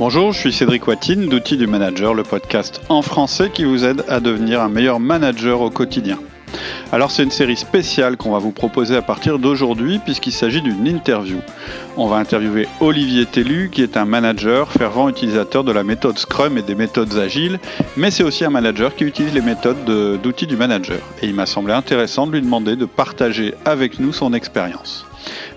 Bonjour, je suis Cédric Watine d'Outils du Manager, le podcast en français qui vous aide à devenir un meilleur manager au quotidien. Alors c'est une série spéciale qu'on va vous proposer à partir d'aujourd'hui puisqu'il s'agit d'une interview. On va interviewer Olivier Tellu qui est un manager fervent utilisateur de la méthode Scrum et des méthodes agiles, mais c'est aussi un manager qui utilise les méthodes d'outils du manager. Et il m'a semblé intéressant de lui demander de partager avec nous son expérience.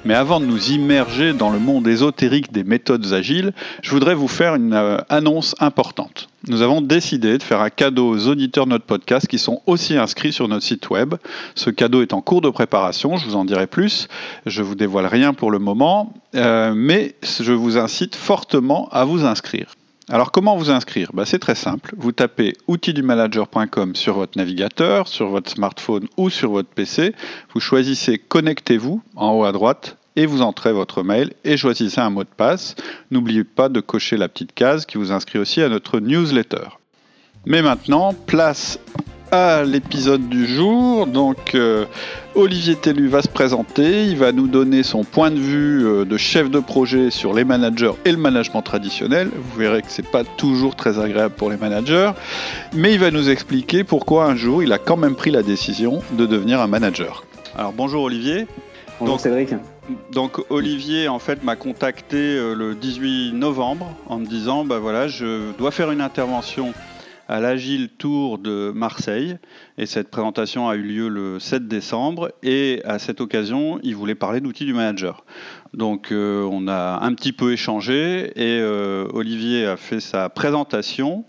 Mais avant de nous immerger dans le monde ésotérique des méthodes agiles, je voudrais vous faire une euh, annonce importante. Nous avons décidé de faire un cadeau aux auditeurs de notre podcast qui sont aussi inscrits sur notre site web. Ce cadeau est en cours de préparation, je vous en dirai plus. Je vous dévoile rien pour le moment, euh, mais je vous incite fortement à vous inscrire. Alors comment vous inscrire? Bah, C'est très simple. Vous tapez outildumanager.com sur votre navigateur, sur votre smartphone ou sur votre PC. Vous choisissez Connectez-vous en haut à droite et vous entrez votre mail et choisissez un mot de passe. N'oubliez pas de cocher la petite case qui vous inscrit aussi à notre newsletter. Mais maintenant, place à l'épisode du jour. Donc, euh, Olivier Tellu va se présenter, il va nous donner son point de vue euh, de chef de projet sur les managers et le management traditionnel. Vous verrez que c'est pas toujours très agréable pour les managers, mais il va nous expliquer pourquoi un jour il a quand même pris la décision de devenir un manager. Alors, bonjour Olivier. Bonjour Cédric. Donc Olivier en fait m'a contacté euh, le 18 novembre en me disant bah voilà je dois faire une intervention à l'Agile Tour de Marseille. Et cette présentation a eu lieu le 7 décembre. Et à cette occasion, il voulait parler d'outils du manager. Donc euh, on a un petit peu échangé et euh, Olivier a fait sa présentation.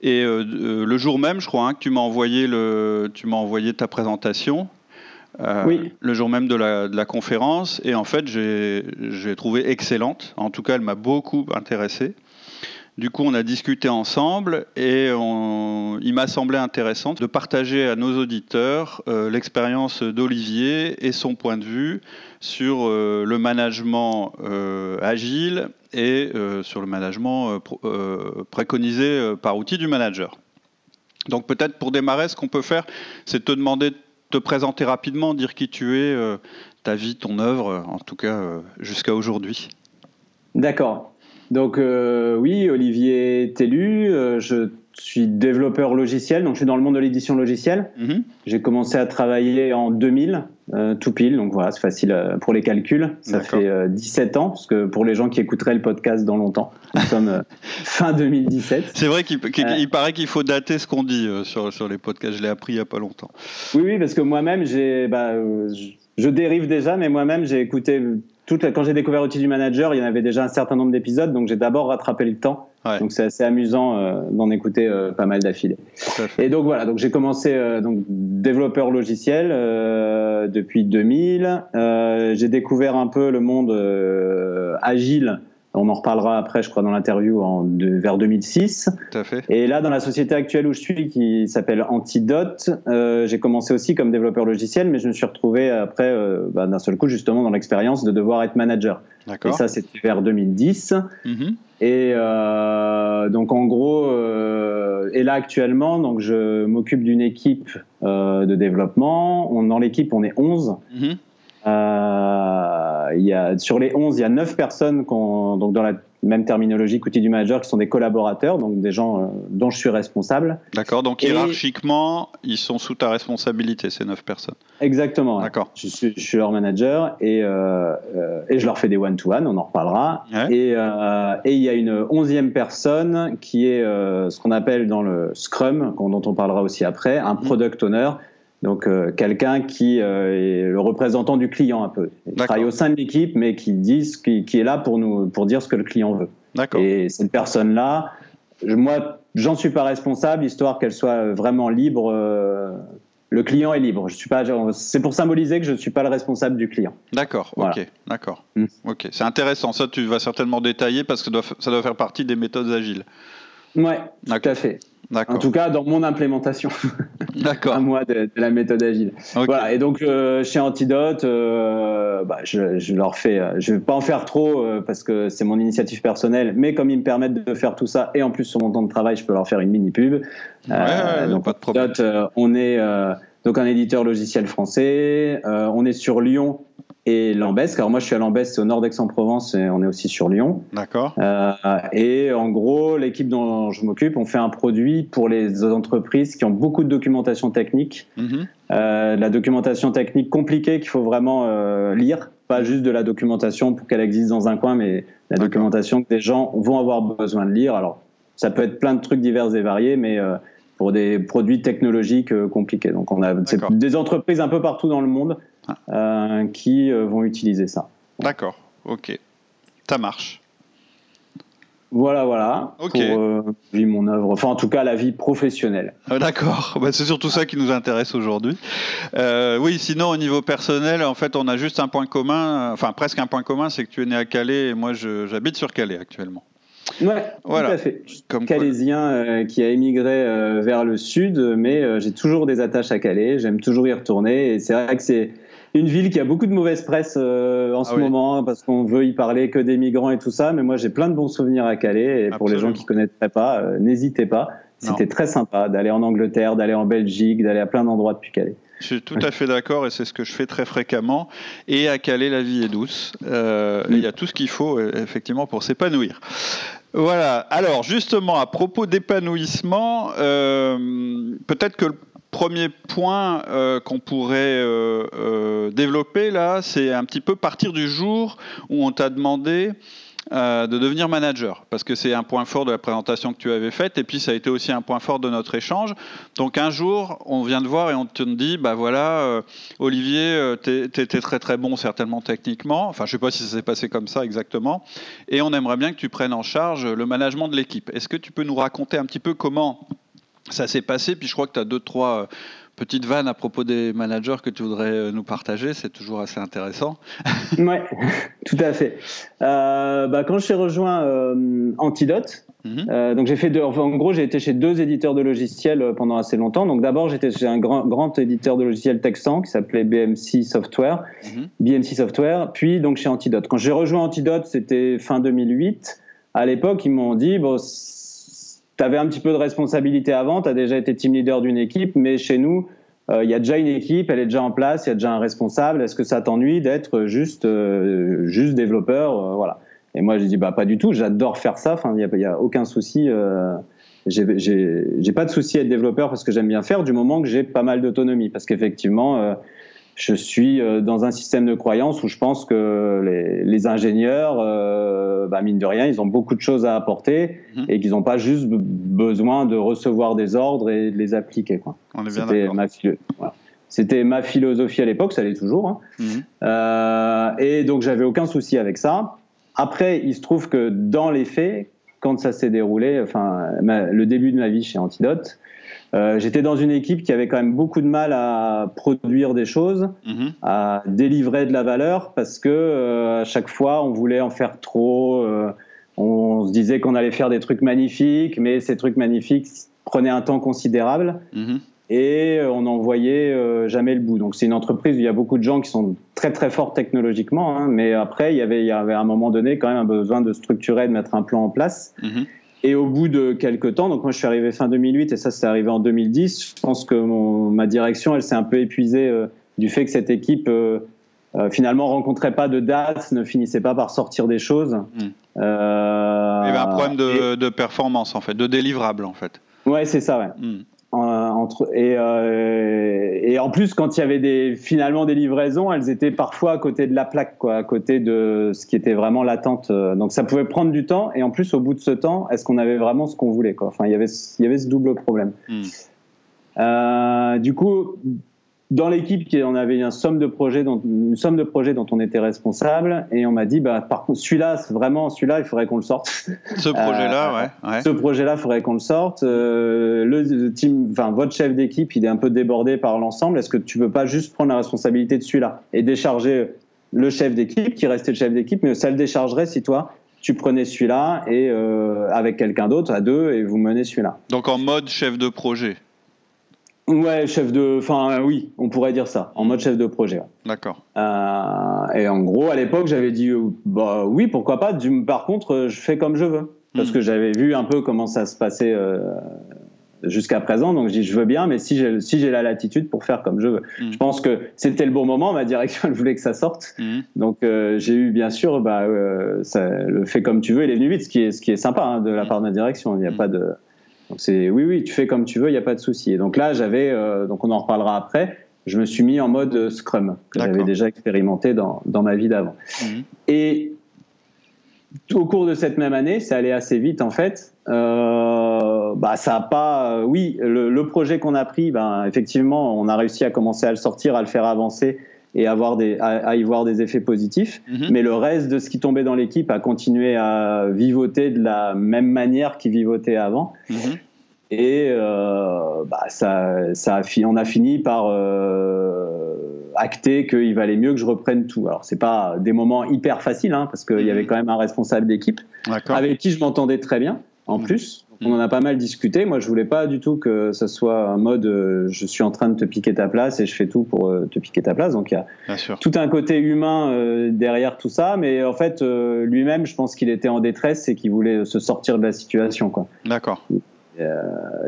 Et euh, le jour même, je crois hein, que tu m'as envoyé, le, tu m'as envoyé ta présentation. oui. le jour même de la, de la conférence. Et en fait, j'ai, j'ai trouvé excellente. En tout cas, elle m'a beaucoup intéressé. Du coup, on a discuté ensemble et il m'a semblé intéressant de partager à nos auditeurs euh, l'expérience d'Olivier et son point de vue sur euh, le management euh, agile et sur le management préconisé par outil du manager. Donc peut-être pour démarrer, ce qu'on peut faire, c'est te demander de te présenter rapidement, dire qui tu es, ta vie, ton œuvre, en tout cas jusqu'à aujourd'hui. D'accord. Donc euh, oui, Olivier Tellu, euh, je suis développeur logiciel, donc je suis dans le monde de l'édition logicielle. Mhm. J'ai commencé à travailler en 2000, euh, tout pile, donc voilà, c'est facile pour les calculs. Ça fait 17 ans, parce que pour les gens qui écouteraient le podcast dans longtemps, nous sommes fin 2017. C'est vrai qu'il paraît qu'il faut dater ce qu'on dit sur, sur les podcasts, je l'ai appris il n'y a pas longtemps. Oui, oui, parce que moi-même, j'ai... Bah, je dérive déjà, mais moi-même, j'ai écouté quand j'ai découvert Outil du Manager, il y en avait déjà un certain nombre d'épisodes, donc j'ai d'abord rattrapé le temps. Donc c'est assez amusant euh, d'en écouter euh, pas mal d'affilée. Et donc voilà, donc j'ai commencé euh, donc développeur logiciel depuis 2000. j'ai découvert un peu le monde agile on en reparlera après, je crois, dans l'interview en vers 2006. Tout à fait. Et là, dans la société actuelle où je suis, qui s'appelle Antidote, euh, j'ai commencé aussi comme développeur logiciel, mais je me suis retrouvé après, euh, bah, d'un seul coup, justement, dans l'expérience de devoir être manager. D'accord. Et ça, c'était vers 2010. Mm-hmm. Et euh, donc, en gros, et là, actuellement, donc, je m'occupe d'une équipe de développement. On, dans l'équipe, on est 11. Euh, il y a, sur les 11, il y a 9 personnes donc dans la même terminologie qu'outil du manager qui sont des collaborateurs, donc des gens euh, dont je suis responsable. D'accord, donc hiérarchiquement, ils sont sous ta responsabilité, ces 9 personnes. Exactement. D'accord. Je, suis, je, suis, leur manager et, euh, et je leur fais des one-to-one, on en reparlera. Et, et il y a une onzième personne qui est ce qu'on appelle dans le Scrum, dont on parlera aussi après, un product owner donc euh, quelqu'un qui euh, est le représentant du client un peu. Il travaille au sein de l'équipe, mais qui, dit qui, qui, est là pour, nous, pour dire ce que le client veut. Et cette personne-là, moi, j'en suis pas responsable, histoire qu'elle soit vraiment libre. Euh, le client est libre. Je suis pas. C'est pour symboliser que je ne suis pas le responsable du client. D'accord. Ok. D'accord. Mm. Ok. C'est intéressant. Ça, tu vas certainement détailler parce que ça doit faire partie des méthodes agiles. Ouais. Tout à fait. En tout cas, dans mon implémentation. D'accord. à moi de, la méthode agile. Voilà. Et donc euh, chez Antidote, euh, bah, je, je, leur fais. Euh, je vais pas en faire trop parce que c'est mon initiative personnelle, mais comme ils me permettent de faire tout ça et en plus sur mon temps de travail, je peux leur faire une mini pub. Ouais, donc pas de problème. on est donc un éditeur logiciel français. on est sur Lyon et Lambesc. Alors moi, je suis à Lambesc, c'est au nord d'Aix-en-Provence, et on est aussi sur Lyon. D'accord. Euh, et en gros, l'équipe dont je m'occupe, on fait un produit pour les entreprises qui ont beaucoup de documentation technique, mhm. euh, la documentation technique compliquée qu'il faut vraiment euh, lire, pas juste de la documentation pour qu'elle existe dans un coin, mais la documentation que des gens vont avoir besoin de lire. Alors, ça peut être plein de trucs divers et variés, mais pour des produits technologiques compliqués. Donc, on a des entreprises un peu partout dans le monde ah. Euh, qui euh, vont utiliser ça. D'accord, ok. Ça marche. Voilà, voilà. Ok. Pour euh, mon œuvre, enfin en tout cas la vie professionnelle. Ah, d'accord, bah, c'est surtout ça qui nous intéresse aujourd'hui. oui, sinon au niveau personnel, en fait, on a juste un point commun, enfin presque un point commun, c'est que tu es né à Calais et moi j'habite sur Calais actuellement. Ouais, voilà. tout à fait. Comme Calaisien qui a émigré vers le sud, mais j'ai toujours des attaches à Calais, j'aime toujours y retourner et c'est vrai que c'est une ville qui a beaucoup de mauvaise presse euh, en ah ce moment parce qu'on veut y parler que des migrants et tout ça. Mais moi, j'ai plein de bons souvenirs à Calais. Et pour les gens qui connaîtraient pas, euh, n'hésitez pas. C'était très sympa d'aller en Angleterre, d'aller en Belgique, d'aller à plein d'endroits depuis Calais. Je suis tout à fait d'accord et c'est ce que je fais très fréquemment. Et à Calais, la vie est douce. Euh, il y a tout ce qu'il faut effectivement pour s'épanouir. Voilà. Alors justement, à propos d'épanouissement, peut-être que le premier point euh, qu'on pourrait euh, euh, développer là, c'est un petit peu partir du jour où on t'a demandé de devenir manager, parce que c'est un point fort de la présentation que tu avais faite, et puis ça a été aussi un point fort de notre échange. Donc un jour, on vient te voir et on te dit, bah voilà, Olivier, tu étais très très bon certainement techniquement, enfin je sais pas si ça s'est passé comme ça exactement, et on aimerait bien que tu prennes en charge le management de l'équipe. Est-ce que tu peux nous raconter un petit peu comment ça s'est passé. Puis je crois que tu as deux, trois euh, petites vannes à propos des managers que tu voudrais euh, nous partager. C'est toujours assez intéressant. oui, tout à fait. Euh, bah, quand j'ai rejoint Antidote, mhm. donc j'ai fait deux, en gros, j'ai été chez deux éditeurs de logiciels pendant assez longtemps. Donc d'abord, j'étais chez un grand, grand éditeur de logiciels texan qui s'appelait BMC Software, mhm. BMC Software, puis donc chez Antidote. Quand j'ai rejoint Antidote, c'était fin 2008. À l'époque, ils m'ont dit bon, tu avais un petit peu de responsabilité avant, tu as déjà été team leader d'une équipe, mais chez nous, euh, il y a déjà une équipe, elle est déjà en place, il y a déjà un responsable. Est-ce que ça t'ennuie d'être juste, euh, juste développeur euh, Voilà. Et moi, j'ai dit bah pas du tout. J'adore faire ça. Enfin, il n'y a, a, aucun souci. j'ai pas de souci à être développeur parce que j'aime bien faire du moment que j'ai pas mal d'autonomie. Parce qu'effectivement, je suis euh, dans un système de croyance où je pense que les, les ingénieurs, euh, bah mine de rien, ils ont beaucoup de choses à apporter mhm. et qu'ils n'ont pas juste besoin de recevoir des ordres et de les appliquer. C'était ma, C'était ma philosophie à l'époque, ça l'est toujours. Hein. Mhm. Euh, et donc j'avais aucun souci avec ça. Après, il se trouve que dans les faits, quand ça s'est déroulé, enfin le début de ma vie chez Antidote, euh, j'étais dans une équipe qui avait quand même beaucoup de mal à produire des choses, mhm. à délivrer de la valeur, parce que euh, à chaque fois on voulait en faire trop. Euh, on se disait qu'on allait faire des trucs magnifiques, mais ces trucs magnifiques prenaient un temps considérable. Mhm. Et on n'en voyait jamais le bout. Donc c'est une entreprise où il y a beaucoup de gens qui sont très très forts technologiquement, hein, mais après il y avait il y avait à un moment donné quand même un besoin de structurer, de mettre un plan en place. Mhm. Et au bout de quelques temps, donc moi je suis arrivé fin 2008 et ça c'est arrivé en 2010, je pense que ma direction elle s'est un peu épuisée euh, du fait que cette équipe euh, euh, finalement rencontrait pas de date, ne finissait pas par sortir des choses. Hmm. Il y avait un problème de, performance en fait, de délivrable en fait. Ouais, c'est ça, ouais. Hmm. Entre, et, et, en plus, quand il y avait des, finalement des livraisons, elles étaient parfois à côté de la plaque, quoi, à côté de ce qui était vraiment l'attente. Donc ça pouvait prendre du temps. Et en plus, au bout de ce temps, est-ce qu'on avait vraiment ce qu'on voulait quoi? Enfin, il y avait, il y avait ce double problème. Hmm. Euh, du coup, dans l'équipe, on avait une somme de projets dont, une somme de projets dont on était responsable, et on m'a dit, bah, par contre, celui-là, vraiment, celui-là, il faudrait qu'on le sorte. Ce projet-là, euh, ouais, Ce projet-là, il faudrait qu'on le sorte. Euh, le team, enfin, votre chef d'équipe, il est un peu débordé par l'ensemble. Est-ce que tu veux pas juste prendre la responsabilité de celui-là et décharger le chef d'équipe, qui restait le chef d'équipe, mais ça le déchargerait si toi, tu prenais celui-là et euh, avec quelqu'un d'autre à deux et vous menez celui-là? Donc en mode chef de projet. Ouais, chef de. Enfin, oui, on pourrait dire ça, en mode chef de projet. D'accord. Euh, et en gros, à l'époque, j'avais dit, euh, bah oui, pourquoi pas. Du, par contre, euh, je fais comme je veux. Parce hmm. que j'avais vu un peu comment ça se passait jusqu'à présent. Donc je dis je veux bien, mais si j'ai si j'ai la latitude pour faire comme je veux. Mm. Je pense que c'était le bon moment. Ma direction elle voulait que ça sorte. Mm. Donc j'ai eu bien sûr bah, ça, le fait comme tu veux, il est venu vite, ce qui est ce qui est sympa hein, de la part de ma direction. Il n'y a pas de donc c'est oui oui tu fais comme tu veux, il n'y a pas de souci. Et donc là j'avais euh, donc on en reparlera après. Je me suis mis en mode Scrum que j'avais déjà expérimenté dans, dans ma vie d'avant. Et au cours de cette même année, c'est allé assez vite en fait. Euh, bah ça a pas, euh, oui, le, projet qu'on a pris, ben effectivement, on a réussi à commencer à le sortir, à le faire avancer et avoir des, à, y voir des effets positifs. Mhm. Mais le reste de ce qui tombait dans l'équipe a continué à vivoter de la même manière qu'il vivotait avant. Mhm. Et euh, bah, ça, ça a on a fini par euh, acter qu'il valait mieux que je reprenne tout. Alors c'est pas des moments hyper faciles, hein, parce qu'il y avait mhm. quand même un responsable d'équipe avec qui je m'entendais très bien. En plus, on en a pas mal discuté. Moi, je voulais pas du tout que ça soit un mode euh, je suis en train de te piquer ta place et je fais tout pour euh, te piquer ta place. Donc il y a tout un côté humain euh, derrière tout ça, mais en fait lui-même, je pense qu'il était en détresse et qu'il voulait se sortir de la situation. D'accord.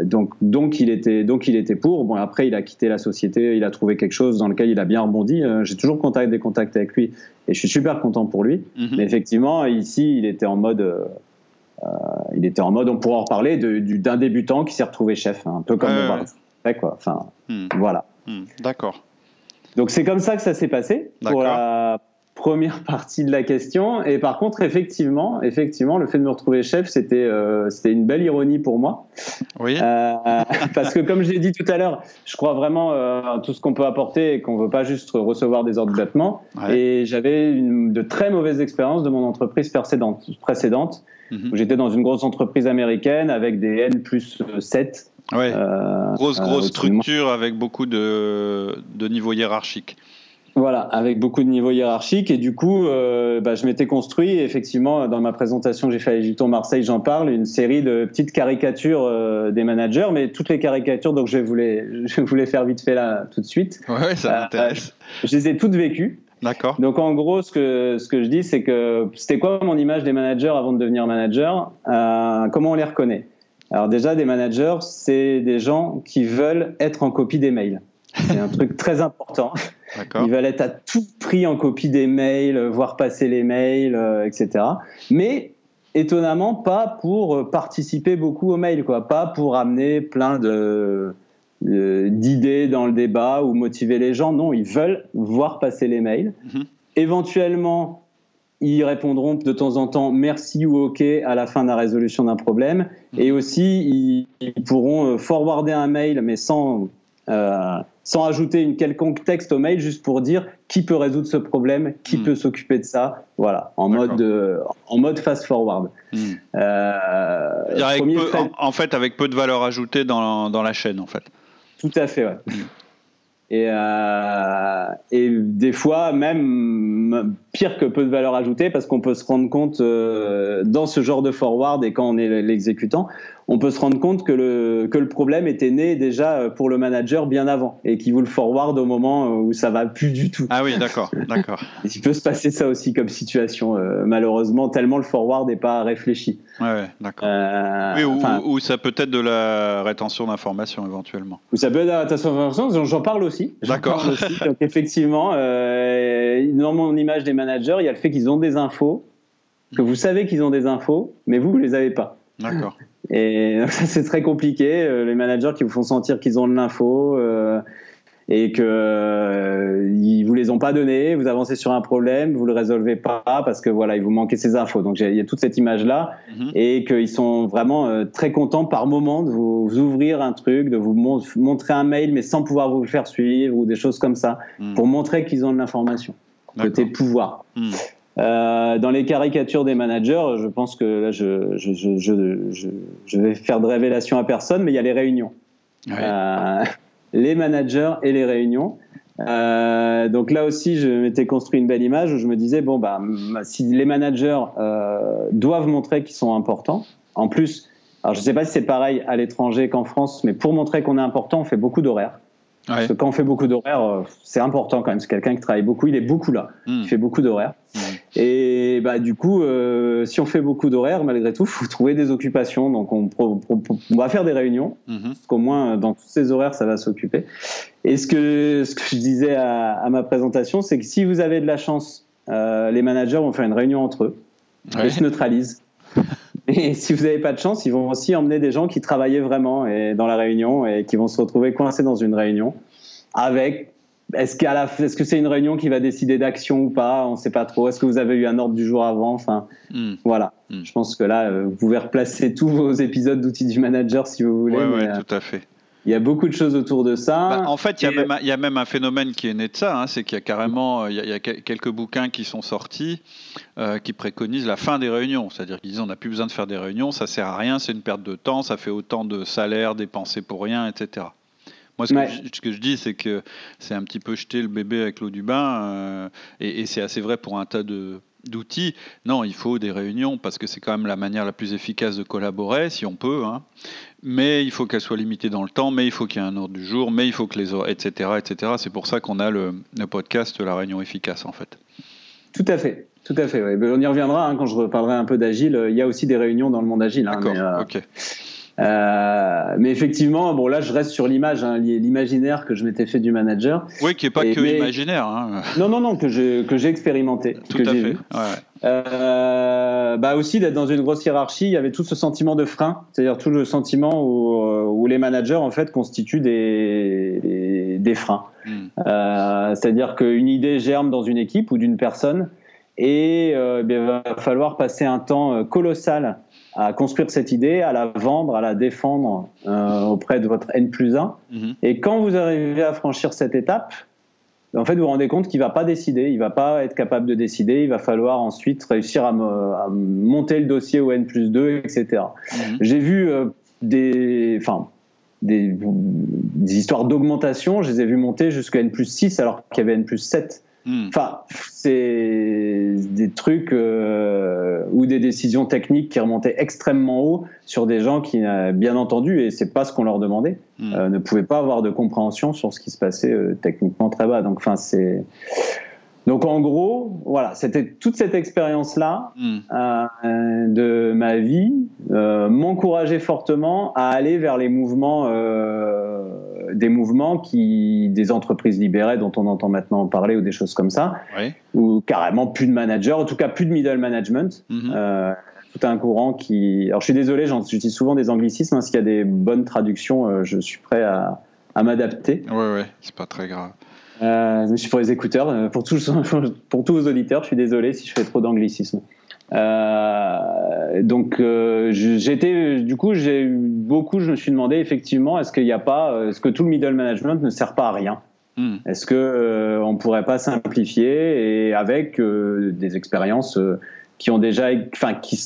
Donc, donc, il était, donc il était pour. Bon, après, il a quitté la société, il a trouvé quelque chose dans lequel il a bien rebondi. J'ai toujours contact, des contacts avec lui et je suis super content pour lui. Mhm. Mais effectivement, ici, il était en mode. Euh, il était en mode, on pourra en reparler, d'un débutant qui s'est retrouvé chef, hein, un peu comme ouais, quoi. Enfin, hmm. voilà. Hmm. D'accord. Donc c'est comme ça que ça s'est passé pour la, première partie de la question. Et par contre, effectivement, effectivement, le fait de me retrouver chef, c'était euh, c'était une belle ironie pour moi. Oui. Euh, parce que comme je l'ai dit tout à l'heure, je crois vraiment euh, tout ce qu'on peut apporter et qu'on veut pas juste recevoir des ordres. Et j'avais de très mauvaises expériences de mon entreprise précédente, précédente mhm. où j'étais dans une grosse entreprise américaine avec des N plus 7. Ouais. grosse grosse structure avec beaucoup de, de niveaux hiérarchiques. Voilà, avec beaucoup de niveaux hiérarchiques. Et du coup, euh, bah, je m'étais construit, effectivement, dans ma présentation j'ai fait à Egipton Marseille, j'en parle, une série de petites caricatures euh, des managers, mais toutes les caricatures, donc je voulais, je voulais faire vite fait là tout de suite. Ouais, ça m'intéresse. Euh, je les ai toutes vécues. D'accord. Donc en gros, ce que, ce que je dis, c'est que c'était quoi mon image des managers avant de devenir manager? Comment on les reconnaît? Alors déjà, des managers, c'est des gens qui veulent être en copie des mails. C'est un truc très important. Ils veulent être à tout prix en copie des mails, voir passer les mails, euh, etc. Mais étonnamment, pas pour participer beaucoup aux mails, quoi. Pas pour amener plein de d'idées dans le débat ou motiver les gens. Non, ils veulent voir passer les mails. Mhm. Éventuellement, ils répondront de temps en temps merci ou ok à la fin de la résolution d'un problème. Mhm. Et aussi, ils, pourront euh, forwarder un mail, mais sans euh, sans ajouter une quelconque texte au mail, juste pour dire qui peut résoudre ce problème, qui hmm. peut s'occuper de ça, voilà, en mode en mode fast forward. Hmm. Euh, en, fait, avec peu de valeur ajoutée dans, dans la chaîne, en fait. Tout à fait, ouais. Hmm. Et, euh, et des fois, même pire que peu de valeur ajoutée, parce qu'on peut se rendre compte euh, dans ce genre de forward et quand on est l'exécutant, on peut se rendre compte que le, que le problème était né déjà euh, pour le manager bien avant et qu'il vous le forward au moment euh, où ça va plus du tout. Ah oui, d'accord, d'accord. Il peut se passer ça aussi comme situation, euh, malheureusement, tellement le forward n'est pas réfléchi. Ouais, d'accord. oui, ou, ça peut être de la rétention d'informations éventuellement. Ou ça peut être de la rétention d'informations, j'en parle aussi. D'accord. Donc effectivement, dans mon image des managers, il y a le fait qu'ils ont des infos, que vous savez qu'ils ont des infos, mais vous, vous les avez pas. D'accord. Et c'est très compliqué. Euh, les managers qui vous font sentir qu'ils ont de l'info euh, et que euh, ils vous les ont pas donné. Vous avancez sur un problème, vous le résolvez pas parce que voilà, il vous manquait ces infos. Donc il y a toute cette image là mhm. et qu'ils sont vraiment euh, très contents par moment de vous, ouvrir un truc, de vous montrer un mail mais sans pouvoir vous le faire suivre ou des choses comme ça mhm. pour montrer qu'ils ont de l'information. Côté pouvoir. Mhm. Euh, dans les caricatures des managers, je pense que là, je, je, je, je, vais faire de révélation à personne, mais il y a les réunions. Euh, les managers et les réunions. Euh, donc là aussi, je m'étais construit une belle image où je me disais bon bah si les managers doivent montrer qu'ils sont importants, en plus, alors je ne sais pas si c'est pareil à l'étranger qu'en France, mais pour montrer qu'on est important, on fait beaucoup d'horaires. Parce que quand on fait beaucoup d'horaires, c'est important quand même. C'est quelqu'un qui travaille beaucoup, il est beaucoup là. Hmm. Il fait beaucoup d'horaires. Hmm. Et bah, du coup, euh, si on fait beaucoup d'horaires, malgré tout, il faut trouver des occupations. Donc, on, va faire des réunions, mm-hmm. parce qu'au moins, dans tous ces horaires, ça va s'occuper. Et ce que, ce que je disais à, ma présentation, c'est que si vous avez de la chance, euh, les managers vont faire une réunion entre eux, ils se neutralisent. Et si vous n'avez pas de chance, ils vont aussi emmener des gens qui travaillaient vraiment et dans la réunion et qui vont se retrouver coincés dans une réunion avec est-ce est-ce que c'est une réunion qui va décider d'action ou pas? On ne sait pas trop. Est-ce que vous avez eu un ordre du jour avant? Enfin, hmm. voilà. Hmm. Je pense que là, euh, vous pouvez replacer tous vos épisodes d'outils du manager si vous voulez. Oui, euh, tout à fait. Il y a beaucoup de choses autour de ça. Bah, en fait, il y, a même, il y, a même, un phénomène qui est né de ça, hein, c'est qu'il y a carrément il y a, quelques bouquins qui sont sortis euh, qui préconisent la fin des réunions. C'est-à-dire qu'ils disent on n'a plus besoin de faire des réunions, ça sert à rien, c'est une perte de temps, ça fait autant de salaires dépensés pour rien, etc. Moi, ce, que, je, dis, c'est que c'est un petit peu jeter le bébé avec l'eau du bain, euh, et, c'est assez vrai pour un tas d'outils. Non, il faut des réunions parce que c'est quand même la manière la plus efficace de collaborer, si on peut. Hein. Mais il faut qu'elle soit limitée dans le temps, mais il faut qu'il y ait un ordre du jour, mais il faut que les etc. etc. C'est pour ça qu'on a le, podcast La Réunion Efficace, en fait. Tout à fait. Tout à fait. On y reviendra hein, quand je reparlerai un peu d'agile. Il y a aussi des réunions dans le monde agile. Hein, D'accord. Euh, ok. Euh, mais effectivement, bon là je reste sur l'image, hein, l'imaginaire que je m'étais fait du manager. Oui, qui est pas que imaginaire. Hein. Non, non, non, que j'ai que j'ai expérimenté. Tout à fait. Euh, bah aussi d'être dans une grosse hiérarchie, il y avait tout ce sentiment de frein, c'est-à-dire tout le sentiment où, euh, où, les managers en fait constituent des des, freins. Hmm. Euh, c'est-à-dire qu'une idée germe dans une équipe ou d'une personne et euh, il va falloir passer un temps colossal à construire cette idée, à la vendre, à la défendre euh, auprès de votre N plus 1. Mhm. Et quand vous arrivez à franchir cette étape, en fait, vous vous rendez compte qu'il ne va pas décider, il ne va pas être capable de décider, il va falloir ensuite réussir à, monter le dossier au N plus 2, etc. Mhm. J'ai vu euh, des, enfin, des, des, histoires d'augmentation, je les ai vues monter jusqu'à N plus 6 alors qu'il y avait N plus 7. Hmm. Enfin, c'est des trucs euh, ou des décisions techniques qui remontaient extrêmement haut sur des gens qui, euh, bien entendu, et c'est pas ce qu'on leur demandait, hmm. euh, ne pouvaient pas avoir de compréhension sur ce qui se passait techniquement très bas. Donc, enfin, c'est donc en gros, voilà, c'était toute cette expérience-là hmm. euh, de ma vie euh, m'encourageait fortement à aller vers les mouvements, euh, des mouvements qui, des entreprises libérées dont on entend maintenant parler ou des choses comme ça, ou carrément plus de managers, en tout cas plus de middle management. Hmm. Euh, tout un courant qui. Alors je suis désolé, j'utilise souvent des anglicismes. Hein, S'il y a des bonnes traductions, euh, je suis prêt à, à m'adapter. Ouais, ouais, c'est pas très grave. Euh, je suis pour les écouteurs, pour tous, pour tous vos auditeurs, je suis désolé si je fais trop d'anglicisme. Euh, donc euh, j'étais, du coup, j'ai eu beaucoup. Je me suis demandé effectivement, est-ce qu'il n'y a pas, est-ce que tout le middle management ne sert pas à rien? Hmm. Est-ce que euh, on pourrait pas simplifier et avec des expériences qui ont déjà, enfin qui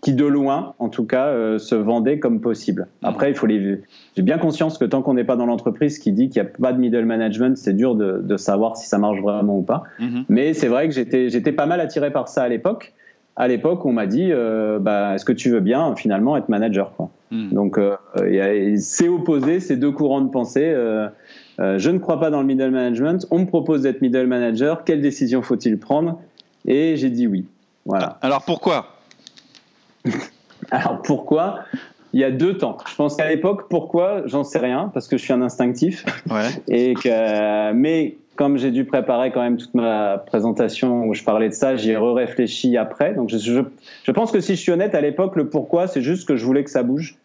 qui de loin, en tout cas, euh, se vendaient comme possible. Après, il faut les. J'ai bien conscience que tant qu'on n'est pas dans l'entreprise qui dit qu'il n'y a pas de middle management, c'est dur de, de, savoir si ça marche vraiment ou pas. Mhm. Mais c'est vrai que j'étais, j'étais pas mal attiré par ça à l'époque. À l'époque, on m'a dit, euh, bah, est-ce que tu veux bien finalement être manager quoi. Mhm. Donc, euh, c'est opposé, ces deux courants de pensée. Euh, je ne crois pas dans le middle management. On me propose d'être middle manager. Quelle décision faut-il prendre? Et j'ai dit oui. Voilà. Alors pourquoi? Alors pourquoi? Il y a deux temps. Je pense qu'à l'époque, pourquoi? J'en sais rien, parce que je suis un instinctif. Et que, mais comme j'ai dû préparer quand même toute ma présentation où je parlais de ça, j'y ai réfléchi après. Donc je, je, pense que si je suis honnête, à l'époque, le pourquoi, c'est juste que je voulais que ça bouge.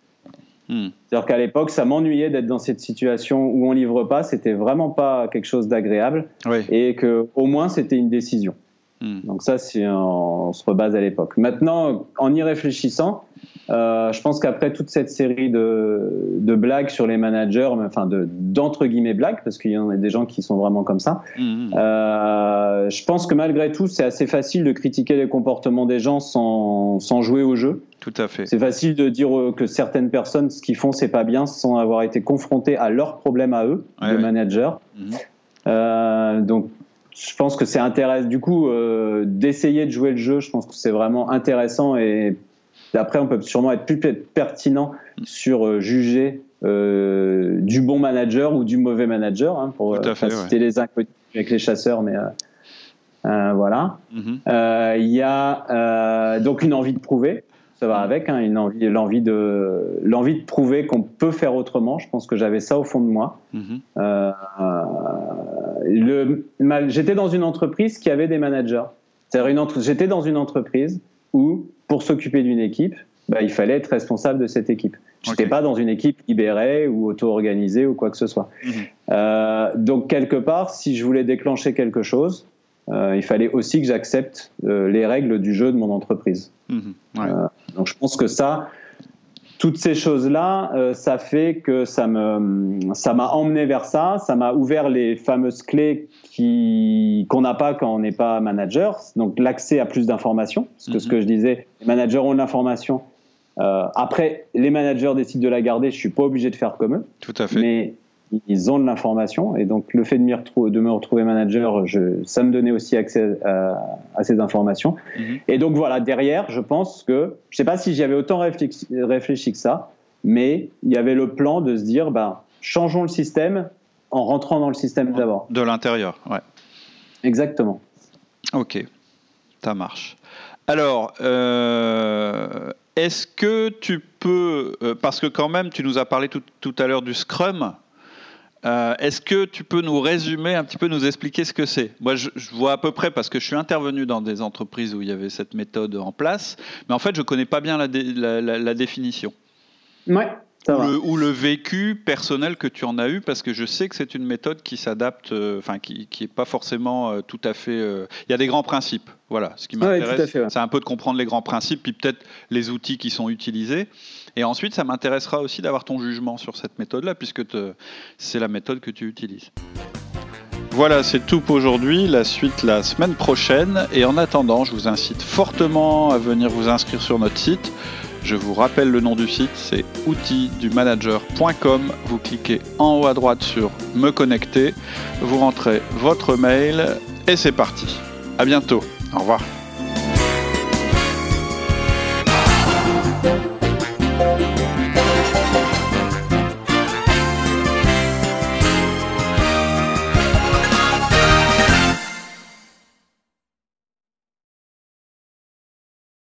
Hmm. C'est-à-dire qu'à l'époque, ça m'ennuyait d'être dans cette situation où on livre pas. C'était vraiment pas quelque chose d'agréable. Et que au moins, c'était une décision. Hmm. Donc ça, c'est on se rebase à l'époque. Maintenant, en y réfléchissant, euh, je pense qu'après toute cette série de, de, blagues sur les managers, enfin d'entre guillemets blagues, parce qu'il y en a des gens qui sont vraiment comme ça, hmm. euh, je pense que malgré tout, c'est assez facile de critiquer les comportements des gens sans, sans jouer au jeu. Tout à fait. C'est facile de dire que certaines personnes, ce qu'ils font, c'est pas bien, sans avoir été confrontés à leurs problèmes à eux, les managers. Hmm. Euh, donc je pense que c'est intéressant. Du coup, euh, d'essayer de jouer le jeu, je pense que c'est vraiment intéressant. Et après, on peut sûrement être plus pertinent sur euh, juger euh, du bon manager ou du mauvais manager, hein, pour citer les inconnus avec les chasseurs. Mais voilà. Mhm. Il y a donc une envie de prouver ça va avec, hein, une envie, l'envie de, l'envie de prouver qu'on peut faire autrement. Je pense que j'avais ça au fond de moi. Mhm. Euh, le, j'étais dans une entreprise qui avait des managers. C'est-à-dire une entre, j'étais dans une entreprise où, pour s'occuper d'une équipe, bah, il fallait être responsable de cette équipe. Je n'étais pas dans une équipe libérée ou auto-organisée ou quoi que ce soit. Mhm. Euh, donc quelque part, si je voulais déclencher quelque chose, euh, il fallait aussi que j'accepte euh, les règles du jeu de mon entreprise. Mhm. Euh, donc je pense que ça, toutes ces choses-là, ça fait que ça me, ça m'a emmené vers ça, ça m'a ouvert les fameuses clés qui qu'on n'a pas quand on n'est pas manager, donc l'accès à plus d'informations. Parce que ce mhm. que je disais, les managers ont de l'information. après, les managers décident de la garder, je suis pas obligé de faire comme eux. Tout à fait. Mais ils ont de l'information et donc le fait de, de me retrouver manager, je, ça me donnait aussi accès à, ces informations. Mhm. Et donc voilà, derrière, je pense que, je ne sais pas si j'y avais autant réfléchi, réfléchi, que ça, mais il y avait le plan de se dire, ben, changeons le système en rentrant dans le système d'abord. De l'intérieur, ouais. Exactement. Ok, ça marche. Alors, euh, est-ce que tu peux, euh, parce que quand même, tu nous as parlé tout, tout à l'heure du Scrum, euh, est-ce que tu peux nous résumer un petit peu, nous expliquer ce que c'est? Moi, je, vois à peu près parce que je suis intervenu dans des entreprises où il y avait cette méthode en place, mais en fait, je ne connais pas bien la, la définition. Ouais ou, le, vécu personnel que tu en as eu, parce que je sais que c'est une méthode qui s'adapte, euh, enfin qui n'est pas forcément euh, tout à fait. Il y a des grands principes, voilà. Ce qui m'intéresse, c'est un peu de comprendre les grands principes, puis peut-être les outils qui sont utilisés. Et ensuite, ça m'intéressera aussi d'avoir ton jugement sur cette méthode-là, puisque c'est la méthode que tu utilises. Voilà, c'est tout pour aujourd'hui. La suite la semaine prochaine. Et en attendant, je vous incite fortement à venir vous inscrire sur notre site je vous rappelle le nom du site, c'est outildumanager.com. Vous cliquez en haut à droite sur Me connecter, vous rentrez votre mail et c'est parti. À bientôt. Au revoir.